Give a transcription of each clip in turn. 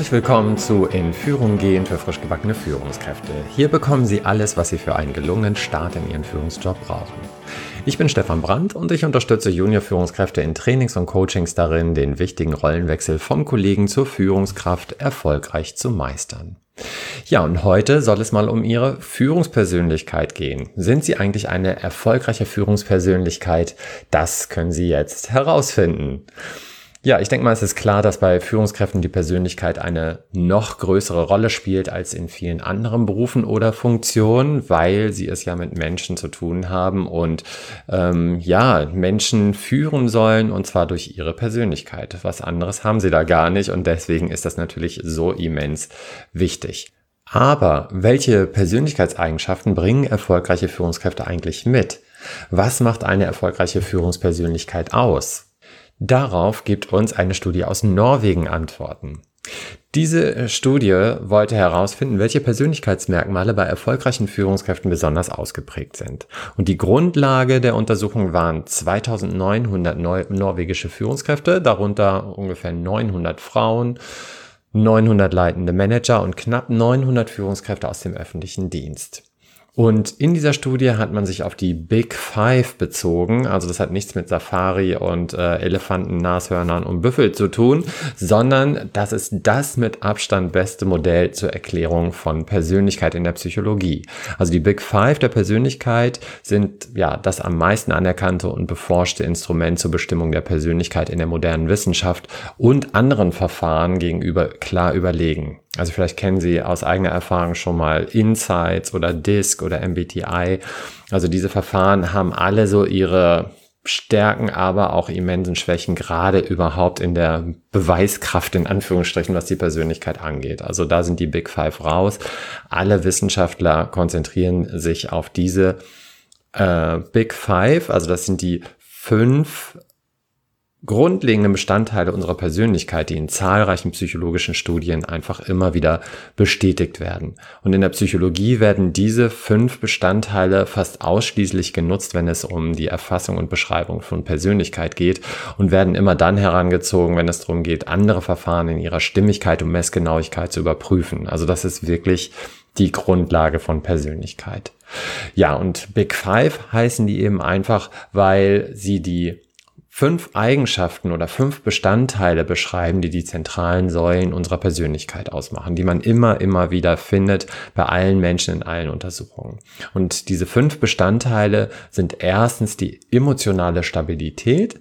Herzlich willkommen zu In Führung gehen für frisch gebackene Führungskräfte. Hier bekommen Sie alles, was Sie für einen gelungenen Start in Ihren Führungsjob brauchen. Ich bin Stefan Brandt und ich unterstütze Junior-Führungskräfte in Trainings und Coachings darin, den wichtigen Rollenwechsel vom Kollegen zur Führungskraft erfolgreich zu meistern. Ja, und heute soll es mal um Ihre Führungspersönlichkeit gehen. Sind Sie eigentlich eine erfolgreiche Führungspersönlichkeit? Das können Sie jetzt herausfinden. Ja, ich denke mal, es ist klar, dass bei Führungskräften die Persönlichkeit eine noch größere Rolle spielt als in vielen anderen Berufen oder Funktionen, weil sie es ja mit Menschen zu tun haben und ähm, ja, Menschen führen sollen und zwar durch ihre Persönlichkeit. Was anderes haben sie da gar nicht und deswegen ist das natürlich so immens wichtig. Aber welche Persönlichkeitseigenschaften bringen erfolgreiche Führungskräfte eigentlich mit? Was macht eine erfolgreiche Führungspersönlichkeit aus? Darauf gibt uns eine Studie aus Norwegen Antworten. Diese äh, Studie wollte herausfinden, welche Persönlichkeitsmerkmale bei erfolgreichen Führungskräften besonders ausgeprägt sind. Und die Grundlage der Untersuchung waren 2900 Neu norwegische Führungskräfte, darunter ungefähr 900 Frauen, 900 leitende Manager und knapp 900 Führungskräfte aus dem öffentlichen Dienst. Und in dieser Studie hat man sich auf die Big Five bezogen. Also das hat nichts mit Safari und äh, Elefanten, Nashörnern und Büffel zu tun, sondern das ist das mit Abstand beste Modell zur Erklärung von Persönlichkeit in der Psychologie. Also die Big Five der Persönlichkeit sind ja das am meisten anerkannte und beforschte Instrument zur Bestimmung der Persönlichkeit in der modernen Wissenschaft und anderen Verfahren gegenüber klar überlegen. Also vielleicht kennen Sie aus eigener Erfahrung schon mal Insights oder DISC oder MBTI. Also diese Verfahren haben alle so ihre Stärken, aber auch immensen Schwächen, gerade überhaupt in der Beweiskraft in Anführungsstrichen, was die Persönlichkeit angeht. Also da sind die Big Five raus. Alle Wissenschaftler konzentrieren sich auf diese äh, Big Five. Also das sind die fünf grundlegende Bestandteile unserer Persönlichkeit, die in zahlreichen psychologischen Studien einfach immer wieder bestätigt werden. Und in der Psychologie werden diese fünf Bestandteile fast ausschließlich genutzt, wenn es um die Erfassung und Beschreibung von Persönlichkeit geht und werden immer dann herangezogen, wenn es darum geht, andere Verfahren in ihrer Stimmigkeit und Messgenauigkeit zu überprüfen. Also das ist wirklich die Grundlage von Persönlichkeit. Ja, und Big Five heißen die eben einfach, weil sie die fünf Eigenschaften oder fünf Bestandteile beschreiben, die die zentralen Säulen unserer Persönlichkeit ausmachen, die man immer, immer wieder findet bei allen Menschen in allen Untersuchungen. Und diese fünf Bestandteile sind erstens die emotionale Stabilität,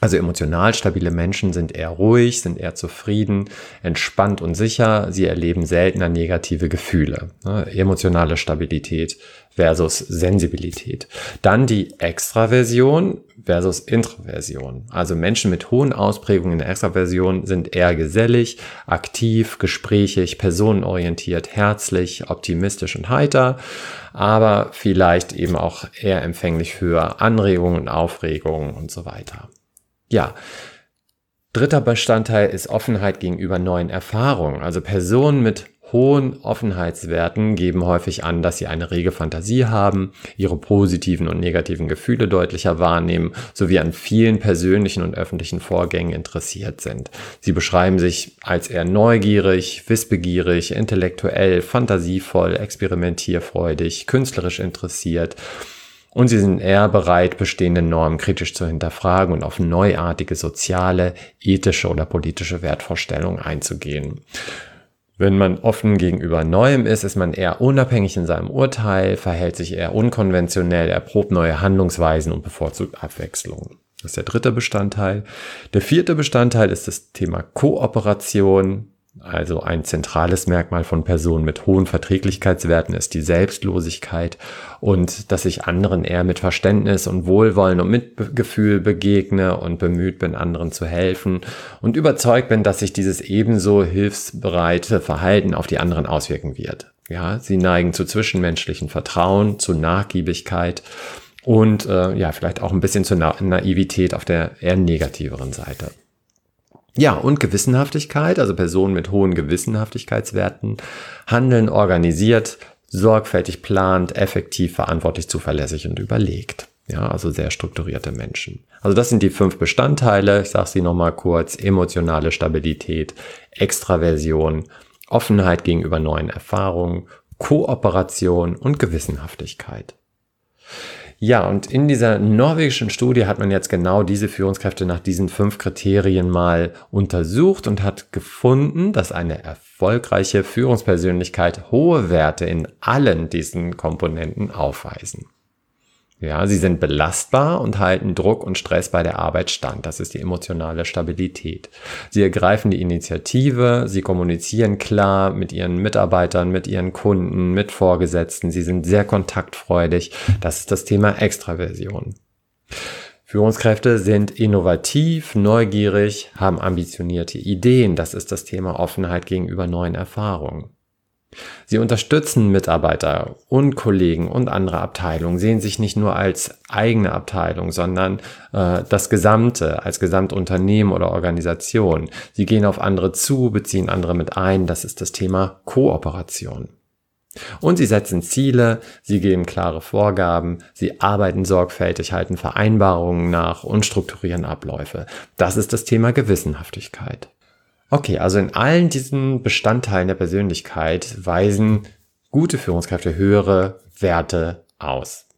also emotional stabile Menschen sind eher ruhig, sind eher zufrieden, entspannt und sicher. Sie erleben seltener negative Gefühle. Ne? Emotionale Stabilität versus Sensibilität. Dann die Extraversion versus Introversion. Also Menschen mit hohen Ausprägungen in der Extraversion sind eher gesellig, aktiv, gesprächig, personenorientiert, herzlich, optimistisch und heiter, aber vielleicht eben auch eher empfänglich für Anregungen, Aufregungen und so weiter. Ja, dritter Bestandteil ist Offenheit gegenüber neuen Erfahrungen. Also Personen mit hohen Offenheitswerten geben häufig an, dass sie eine rege Fantasie haben, ihre positiven und negativen Gefühle deutlicher wahrnehmen, sowie an vielen persönlichen und öffentlichen Vorgängen interessiert sind. Sie beschreiben sich als eher neugierig, wissbegierig, intellektuell, fantasievoll, experimentierfreudig, künstlerisch interessiert und sie sind eher bereit, bestehende Normen kritisch zu hinterfragen und auf neuartige soziale, ethische oder politische Wertvorstellungen einzugehen. Wenn man offen gegenüber Neuem ist, ist man eher unabhängig in seinem Urteil, verhält sich eher unkonventionell, erprobt neue Handlungsweisen und bevorzugt Abwechslung. Das ist der dritte Bestandteil. Der vierte Bestandteil ist das Thema Kooperation. Also ein zentrales Merkmal von Personen mit hohen Verträglichkeitswerten ist die Selbstlosigkeit und dass ich anderen eher mit Verständnis und Wohlwollen und Mitgefühl begegne und bemüht bin, anderen zu helfen und überzeugt bin, dass sich dieses ebenso hilfsbereite Verhalten auf die anderen auswirken wird. Ja, sie neigen zu zwischenmenschlichen Vertrauen, zu Nachgiebigkeit und äh, ja, vielleicht auch ein bisschen zur Na Naivität auf der eher negativeren Seite. Ja, und Gewissenhaftigkeit, also Personen mit hohen Gewissenhaftigkeitswerten, handeln organisiert, sorgfältig plant, effektiv, verantwortlich, zuverlässig und überlegt. Ja, also sehr strukturierte Menschen. Also das sind die fünf Bestandteile. Ich sage sie nochmal kurz. Emotionale Stabilität, Extraversion, Offenheit gegenüber neuen Erfahrungen, Kooperation und Gewissenhaftigkeit. Ja, und in dieser norwegischen Studie hat man jetzt genau diese Führungskräfte nach diesen fünf Kriterien mal untersucht und hat gefunden, dass eine erfolgreiche Führungspersönlichkeit hohe Werte in allen diesen Komponenten aufweisen. Ja, sie sind belastbar und halten Druck und Stress bei der Arbeit stand. Das ist die emotionale Stabilität. Sie ergreifen die Initiative, sie kommunizieren klar mit ihren Mitarbeitern, mit ihren Kunden, mit Vorgesetzten. Sie sind sehr kontaktfreudig. Das ist das Thema Extraversion. Führungskräfte sind innovativ, neugierig, haben ambitionierte Ideen. Das ist das Thema Offenheit gegenüber neuen Erfahrungen. Sie unterstützen Mitarbeiter und Kollegen und andere Abteilungen, sehen sich nicht nur als eigene Abteilung, sondern äh, das Gesamte, als Gesamtunternehmen oder Organisation. Sie gehen auf andere zu, beziehen andere mit ein. Das ist das Thema Kooperation. Und sie setzen Ziele, sie geben klare Vorgaben, sie arbeiten sorgfältig, halten Vereinbarungen nach und strukturieren Abläufe. Das ist das Thema Gewissenhaftigkeit. Okay, also in allen diesen Bestandteilen der Persönlichkeit weisen gute Führungskräfte höhere Werte aus.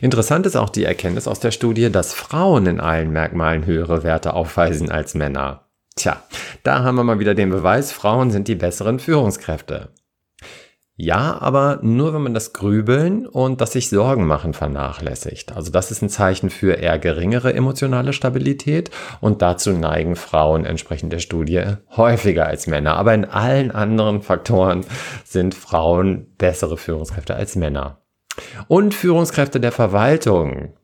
Interessant ist auch die Erkenntnis aus der Studie, dass Frauen in allen Merkmalen höhere Werte aufweisen als Männer. Tja, da haben wir mal wieder den Beweis, Frauen sind die besseren Führungskräfte. Ja, aber nur wenn man das Grübeln und das sich Sorgen machen vernachlässigt. Also das ist ein Zeichen für eher geringere emotionale Stabilität und dazu neigen Frauen entsprechend der Studie häufiger als Männer. Aber in allen anderen Faktoren sind Frauen bessere Führungskräfte als Männer. Und Führungskräfte der Verwaltung,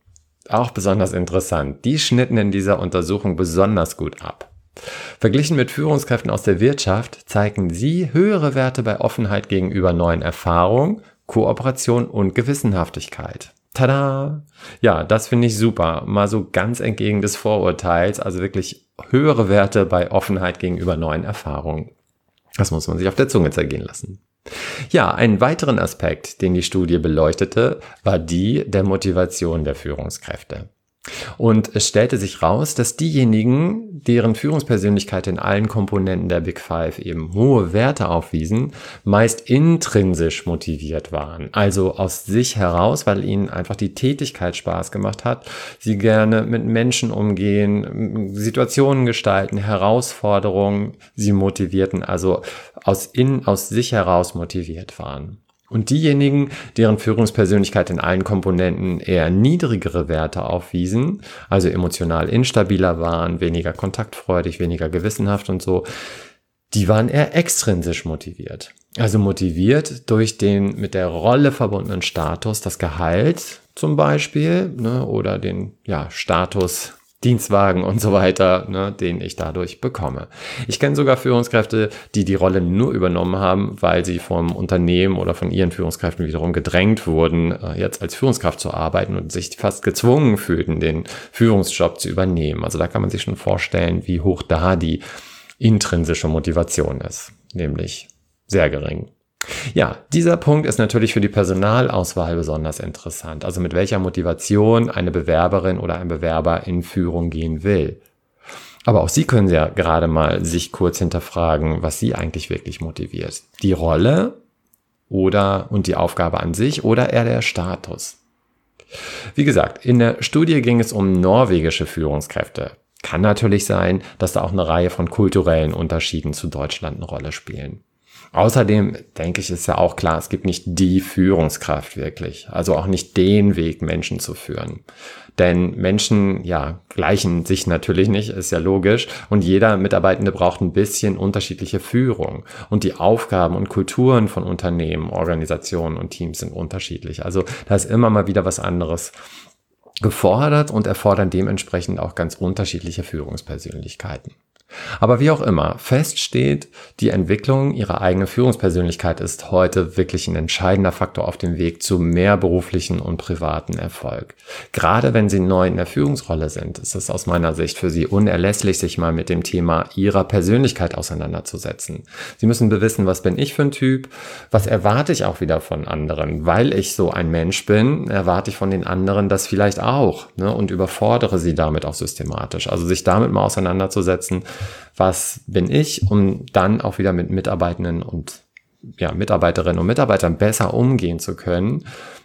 auch besonders interessant, die schnitten in dieser Untersuchung besonders gut ab. Verglichen mit Führungskräften aus der Wirtschaft zeigen sie höhere Werte bei Offenheit gegenüber neuen Erfahrungen, Kooperation und Gewissenhaftigkeit. Tada! Ja, das finde ich super. Mal so ganz entgegen des Vorurteils, also wirklich höhere Werte bei Offenheit gegenüber neuen Erfahrungen. Das muss man sich auf der Zunge zergehen lassen. Ja, einen weiteren Aspekt, den die Studie beleuchtete, war die der Motivation der Führungskräfte. Und es stellte sich raus, dass diejenigen, deren Führungspersönlichkeit in allen Komponenten der Big Five eben hohe Werte aufwiesen, meist intrinsisch motiviert waren. Also aus sich heraus, weil ihnen einfach die Tätigkeit Spaß gemacht hat, sie gerne mit Menschen umgehen, Situationen gestalten, Herausforderungen sie motivierten, also aus in, aus sich heraus motiviert waren. Und diejenigen, deren Führungspersönlichkeit in allen Komponenten eher niedrigere Werte aufwiesen, also emotional instabiler waren, weniger kontaktfreudig, weniger gewissenhaft und so, die waren eher extrinsisch motiviert. Also motiviert durch den mit der Rolle verbundenen Status, das Gehalt zum Beispiel, ne, oder den ja, Status Dienstwagen und so weiter, ne, den ich dadurch bekomme. Ich kenne sogar Führungskräfte, die die Rolle nur übernommen haben, weil sie vom Unternehmen oder von ihren Führungskräften wiederum gedrängt wurden, äh, jetzt als Führungskraft zu arbeiten und sich fast gezwungen fühlten, den Führungsjob zu übernehmen. Also da kann man sich schon vorstellen, wie hoch da die intrinsische Motivation ist, nämlich sehr gering. Ja, dieser Punkt ist natürlich für die Personalauswahl besonders interessant. Also mit welcher Motivation eine Bewerberin oder ein Bewerber in Führung gehen will. Aber auch Sie können ja gerade mal sich kurz hinterfragen, was Sie eigentlich wirklich motiviert. Die Rolle oder und die Aufgabe an sich oder eher der Status. Wie gesagt, in der Studie ging es um norwegische Führungskräfte. Kann natürlich sein, dass da auch eine Reihe von kulturellen Unterschieden zu Deutschland eine Rolle spielen. Außerdem denke ich, ist ja auch klar, es gibt nicht die Führungskraft wirklich. Also auch nicht den Weg, Menschen zu führen. Denn Menschen, ja, gleichen sich natürlich nicht, ist ja logisch. Und jeder Mitarbeitende braucht ein bisschen unterschiedliche Führung. Und die Aufgaben und Kulturen von Unternehmen, Organisationen und Teams sind unterschiedlich. Also da ist immer mal wieder was anderes gefordert und erfordern dementsprechend auch ganz unterschiedliche Führungspersönlichkeiten. Aber wie auch immer, fest steht, die Entwicklung ihrer eigenen Führungspersönlichkeit ist heute wirklich ein entscheidender Faktor auf dem Weg zu mehr beruflichen und privaten Erfolg. Gerade wenn Sie neu in der Führungsrolle sind, ist es aus meiner Sicht für Sie unerlässlich, sich mal mit dem Thema Ihrer Persönlichkeit auseinanderzusetzen. Sie müssen bewissen, was bin ich für ein Typ, was erwarte ich auch wieder von anderen. Weil ich so ein Mensch bin, erwarte ich von den anderen das vielleicht auch ne, und überfordere sie damit auch systematisch. Also sich damit mal auseinanderzusetzen, was bin ich, um dann auch wieder mit Mitarbeitenden und ja, Mitarbeiterinnen und Mitarbeitern besser umgehen zu können,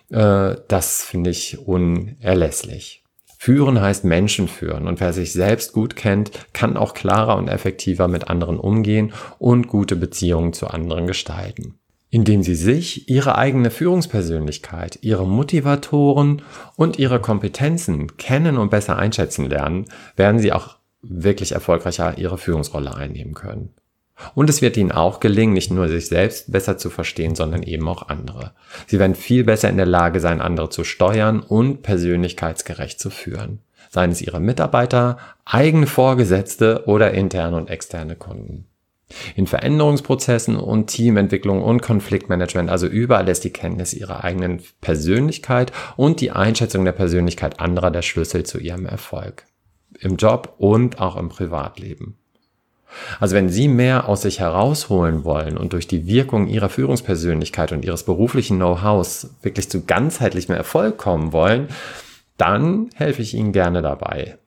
äh, das finde ich unerlässlich. Führen heißt Menschen führen und wer sich selbst gut kennt, kann auch klarer und effektiver mit anderen umgehen und gute Beziehungen zu anderen gestalten. Indem sie sich, ihre eigene Führungspersönlichkeit, ihre Motivatoren und ihre Kompetenzen kennen und besser einschätzen lernen, werden sie auch wirklich erfolgreicher ihre Führungsrolle einnehmen können. Und es wird ihnen auch gelingen, nicht nur sich selbst besser zu verstehen, sondern eben auch andere. Sie werden viel besser in der Lage sein, andere zu steuern und persönlichkeitsgerecht zu führen. Seien es ihre Mitarbeiter, eigene Vorgesetzte oder interne und externe Kunden. In Veränderungsprozessen und Teamentwicklung und Konfliktmanagement, also überall ist die Kenntnis ihrer eigenen Persönlichkeit und die Einschätzung der Persönlichkeit anderer der Schlüssel zu ihrem Erfolg im Job und auch im Privatleben. Also wenn Sie mehr aus sich herausholen wollen und durch die Wirkung Ihrer Führungspersönlichkeit und Ihres beruflichen Know-hows wirklich zu ganzheitlichem Erfolg kommen wollen, dann helfe ich Ihnen gerne dabei.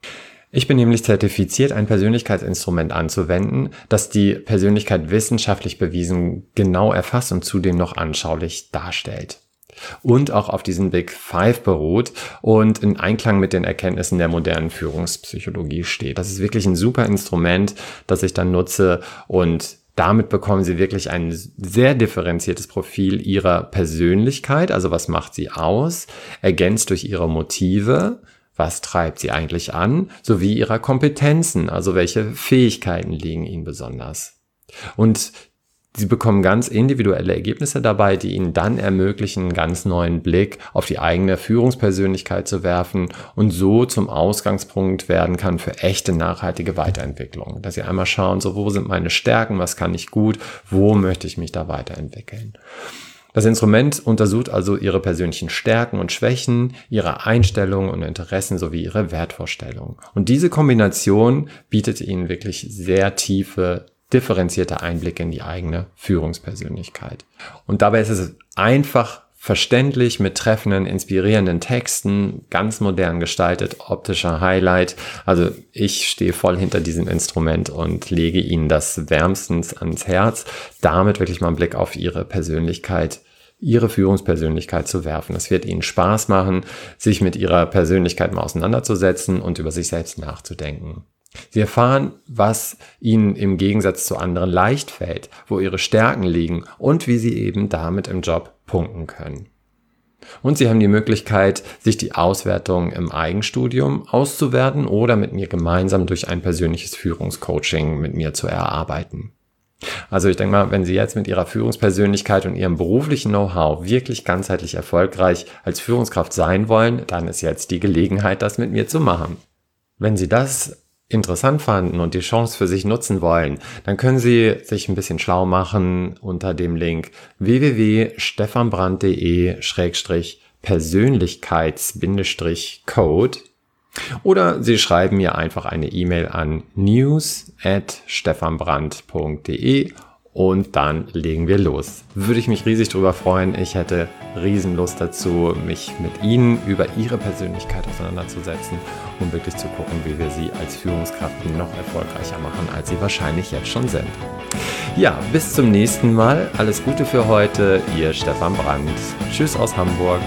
Ich bin nämlich zertifiziert, ein Persönlichkeitsinstrument anzuwenden, das die Persönlichkeit wissenschaftlich bewiesen genau erfasst und zudem noch anschaulich darstellt und auch auf diesen Big Five beruht und in Einklang mit den Erkenntnissen der modernen Führungspsychologie steht. Das ist wirklich ein super Instrument, das ich dann nutze und damit bekommen sie wirklich ein sehr differenziertes Profil ihrer Persönlichkeit, also was macht sie aus, ergänzt durch ihre Motive, was treibt sie eigentlich an, sowie ihrer Kompetenzen, also welche Fähigkeiten liegen ihnen besonders. Und Sie bekommen ganz individuelle Ergebnisse dabei, die Ihnen dann ermöglichen, einen ganz neuen Blick auf die eigene Führungspersönlichkeit zu werfen und so zum Ausgangspunkt werden kann für echte nachhaltige Weiterentwicklung. Dass Sie einmal schauen, so wo sind meine Stärken, was kann ich gut, wo möchte ich mich da weiterentwickeln. Das Instrument untersucht also Ihre persönlichen Stärken und Schwächen, Ihre Einstellungen und Interessen sowie Ihre Wertvorstellungen. Und diese Kombination bietet Ihnen wirklich sehr tiefe differenzierter Einblick in die eigene Führungspersönlichkeit. Und dabei ist es einfach verständlich mit treffenden, inspirierenden Texten, ganz modern gestaltet, optischer Highlight. Also ich stehe voll hinter diesem Instrument und lege Ihnen das wärmstens ans Herz, damit wirklich mal einen Blick auf Ihre Persönlichkeit Ihre Führungspersönlichkeit zu werfen. Es wird Ihnen Spaß machen, sich mit Ihrer Persönlichkeit mal auseinanderzusetzen und über sich selbst nachzudenken. Sie erfahren, was ihnen im Gegensatz zu anderen leicht fällt, wo ihre Stärken liegen und wie sie eben damit im Job punkten können. Und sie haben die Möglichkeit, sich die Auswertung im Eigenstudium auszuwerten oder mit mir gemeinsam durch ein persönliches Führungscoaching mit mir zu erarbeiten. Also ich denke mal, wenn Sie jetzt mit Ihrer Führungspersönlichkeit und Ihrem beruflichen Know-how wirklich ganzheitlich erfolgreich als Führungskraft sein wollen, dann ist jetzt die Gelegenheit, das mit mir zu machen. Wenn Sie das interessant fanden und die Chance für sich nutzen wollen, dann können Sie sich ein bisschen schlau machen unter dem Link www.stefanbrand.de-persönlichkeits-code oder Sie schreiben mir einfach eine E-Mail an news at stefanbrand.de und dann legen wir los. Würde ich mich riesig darüber freuen. Ich hätte Riesenlust dazu, mich mit Ihnen über Ihre Persönlichkeit auseinanderzusetzen und wirklich zu gucken, wie wir Sie als Führungskraft noch erfolgreicher machen, als Sie wahrscheinlich jetzt schon sind. Ja, bis zum nächsten Mal. Alles Gute für heute. Ihr Stefan Brandt. Tschüss aus Hamburg.